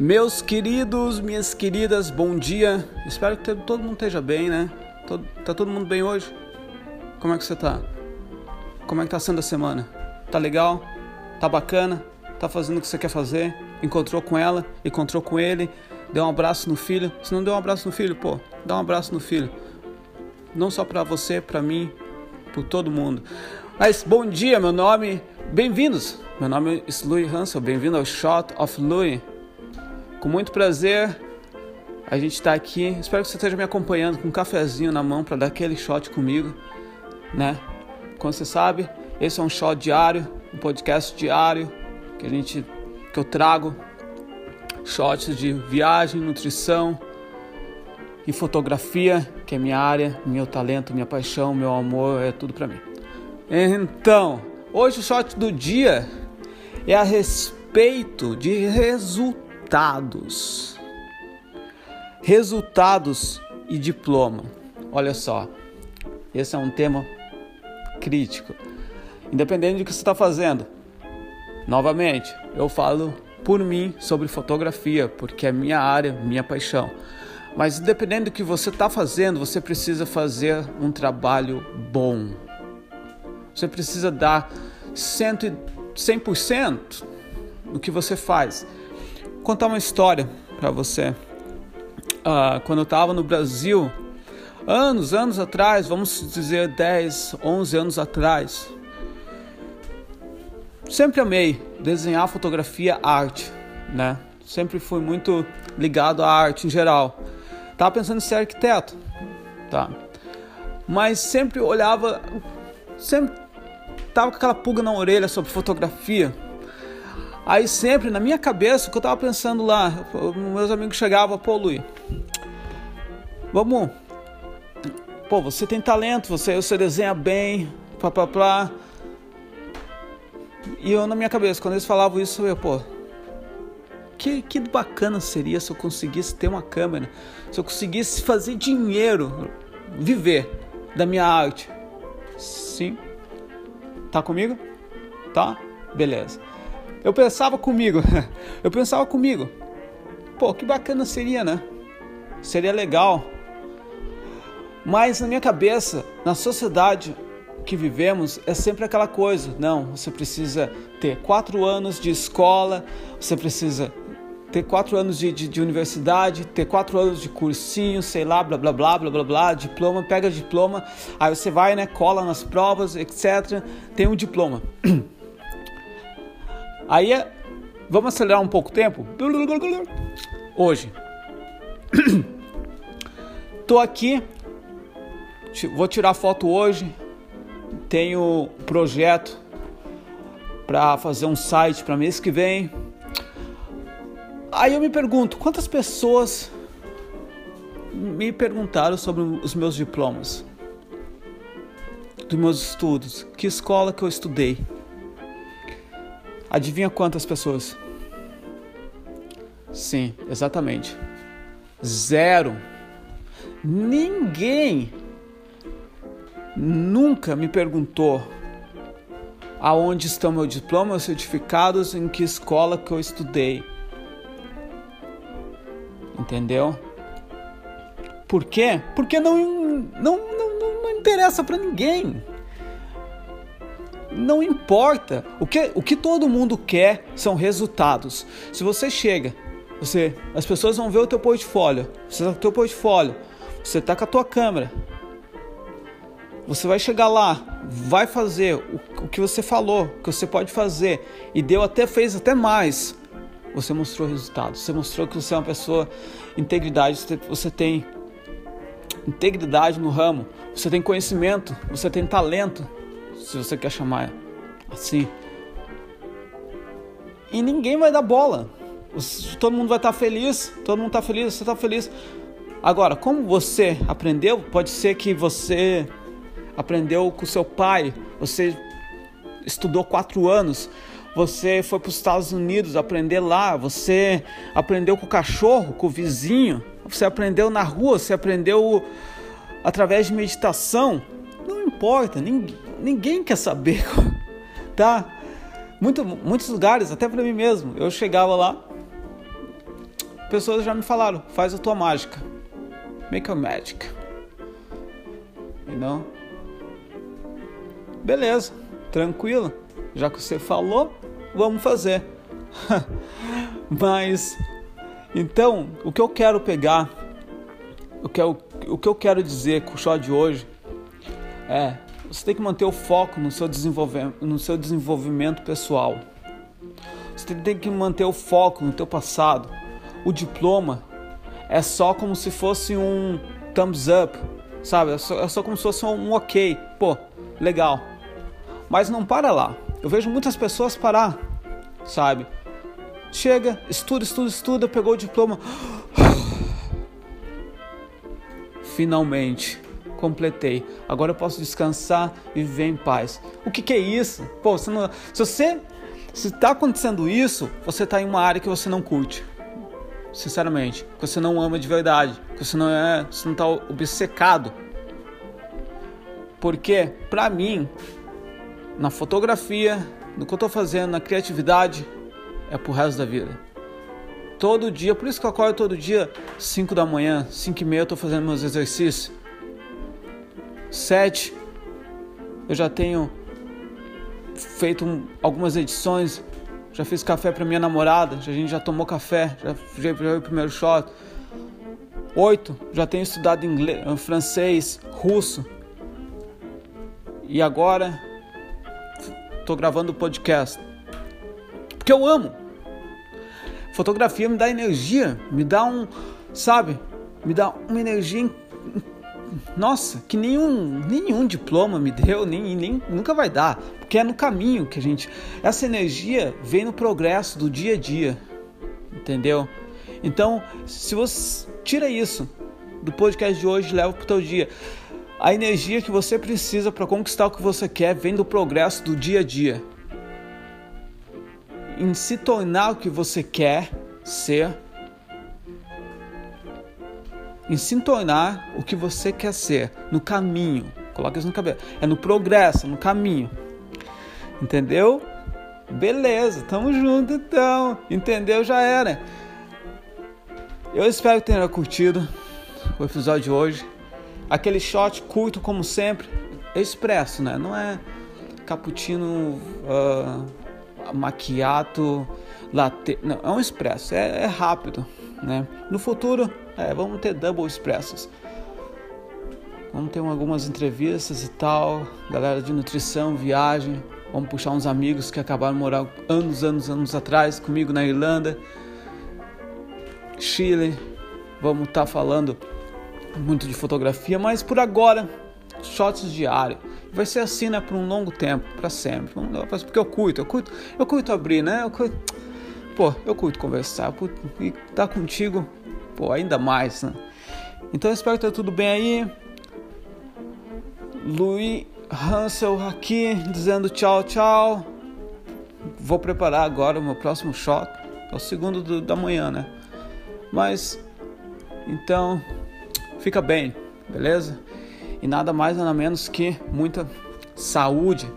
Meus queridos, minhas queridas, bom dia. Espero que todo mundo esteja bem, né? Tá todo mundo bem hoje? Como é que você tá? Como é que tá sendo a semana? Tá legal? Tá bacana? Tá fazendo o que você quer fazer? Encontrou com ela? Encontrou com ele? Deu um abraço no filho? Se não deu um abraço no filho, pô, dá um abraço no filho. Não só para você, para mim, por todo mundo. Mas bom dia, meu nome, bem-vindos. Meu nome é Louis Hansel, bem-vindo ao Shot of Louis. Com muito prazer, a gente está aqui. Espero que você esteja me acompanhando com um cafezinho na mão para dar aquele shot comigo, né? Como você sabe, esse é um shot diário, um podcast diário que a gente que eu trago shots de viagem, nutrição e fotografia, que é minha área, meu talento, minha paixão, meu amor, é tudo para mim. Então, hoje o shot do dia é a respeito de resultados resultados. Resultados e diploma. Olha só, esse é um tema crítico. Independente do que você está fazendo. Novamente, eu falo por mim sobre fotografia, porque é minha área, minha paixão. Mas independente do que você está fazendo, você precisa fazer um trabalho bom. Você precisa dar 100% no que você faz contar uma história para você. Uh, quando eu estava no Brasil, anos, anos atrás, vamos dizer 10, 11 anos atrás, sempre amei desenhar, fotografia, arte, né? Sempre fui muito ligado à arte em geral. Tava pensando em ser arquiteto, tá? Mas sempre olhava, sempre tava com aquela pulga na orelha sobre fotografia Aí sempre na minha cabeça, o que eu tava pensando lá, meus amigos chegavam, pô, Luiz, vamos. Pô, você tem talento, você, você desenha bem, pá, pá, pá. E eu na minha cabeça, quando eles falavam isso, eu, pô, que, que bacana seria se eu conseguisse ter uma câmera, se eu conseguisse fazer dinheiro, viver da minha arte. Sim. Tá comigo? Tá? Beleza. Eu pensava comigo, eu pensava comigo, pô, que bacana seria, né? Seria legal. Mas na minha cabeça, na sociedade que vivemos, é sempre aquela coisa: não, você precisa ter quatro anos de escola, você precisa ter quatro anos de, de, de, universidade, ter quatro anos de cursinho, sei lá, blá blá blá blá blá blá, diploma, pega diploma, aí você vai, né, cola nas provas, etc. Tem um diploma. Aí, vamos acelerar um pouco o tempo? Hoje. Tô aqui, vou tirar foto hoje. Tenho projeto para fazer um site para mês que vem. Aí eu me pergunto, quantas pessoas me perguntaram sobre os meus diplomas, dos meus estudos, que escola que eu estudei? Adivinha quantas pessoas? Sim, exatamente. Zero. Ninguém nunca me perguntou aonde estão meus diplomas, certificados, em que escola que eu estudei. Entendeu? Por quê? Porque não, não, não, não interessa para ninguém não importa. O que, o que todo mundo quer são resultados. Se você chega, você, as pessoas vão ver o teu portfólio. Você tá com o teu portfólio. Você tá com a tua câmera. Você vai chegar lá, vai fazer o, o que você falou, o que você pode fazer e deu até fez até mais. Você mostrou resultados. Você mostrou que você é uma pessoa integridade. Você tem integridade no ramo. Você tem conhecimento. Você tem talento se você quer chamar assim. E ninguém vai dar bola. Todo mundo vai estar feliz, todo mundo está feliz, você está feliz. Agora, como você aprendeu, pode ser que você aprendeu com seu pai, você estudou quatro anos, você foi para os Estados Unidos aprender lá, você aprendeu com o cachorro, com o vizinho, você aprendeu na rua, você aprendeu através de meditação. Não importa, ninguém, ninguém quer saber, tá? Muito, muitos lugares, até para mim mesmo, eu chegava lá, pessoas já me falaram, faz a tua mágica. Make a magic. You know? Beleza, tranquilo. Já que você falou, vamos fazer. Mas então, o que eu quero pegar, o que eu, o que eu quero dizer com o show de hoje é, você tem que manter o foco no seu no seu desenvolvimento pessoal. Você tem que manter o foco no teu passado. O diploma é só como se fosse um thumbs up, sabe? É só, é só como se fosse um ok. Pô, legal. Mas não para lá. Eu vejo muitas pessoas parar, sabe? Chega, estuda, estuda, estuda, pegou o diploma. Finalmente, completei. Agora eu posso descansar e viver em paz. O que, que é isso? Pô, você não, se você se está acontecendo isso, você está em uma área que você não curte. Sinceramente, que você não ama de verdade, que você não é, você não está obcecado. Porque, para mim, na fotografia, no que eu estou fazendo, na criatividade, é pro resto da vida. Todo dia, por isso que eu acordo todo dia, 5 da manhã, 5 e meia eu tô fazendo meus exercícios. 7, eu já tenho feito um, algumas edições, já fiz café para minha namorada, a gente já tomou café, já, já o primeiro shot. 8, já tenho estudado inglês, francês, russo. E agora estou gravando o podcast. Porque eu amo. Fotografia me dá energia, me dá um, sabe? Me dá uma energia nossa, que nenhum, nenhum diploma me deu, nem, nem nunca vai dar, porque é no caminho que a gente. Essa energia vem no progresso do dia a dia, entendeu? Então, se você tira isso do podcast de hoje, leva para o teu dia. A energia que você precisa para conquistar o que você quer vem do progresso do dia a dia. Em se tornar o que você quer ser, em se tornar o que você quer ser, no caminho. Coloca isso no cabelo. É no progresso, no caminho. Entendeu? Beleza, tamo junto então. Entendeu? Já era. Eu espero que tenha curtido o episódio de hoje. Aquele shot curto, como sempre, expresso, né? Não é cappuccino, uh, macchiato, latte. Não, é um expresso, é, é rápido, né? No futuro, é, vamos ter double expressos. Vamos ter algumas entrevistas e tal, galera de nutrição, viagem. Vamos puxar uns amigos que acabaram de morar anos, anos, anos atrás comigo na Irlanda, Chile. Vamos estar tá falando muito de fotografia, mas por agora, shots diários. Vai ser assim, né, por um longo tempo, para sempre. Porque eu curto, eu curto, eu curto abrir, né? Eu curto, pô, eu curto conversar, eu curto, estar tá contigo, pô, ainda mais, né? Então espero que tá tudo bem aí. Louis Hansel aqui dizendo tchau, tchau. Vou preparar agora o meu próximo shot. É o segundo do, da manhã, né? Mas então fica bem, beleza? E nada mais nada menos que muita saúde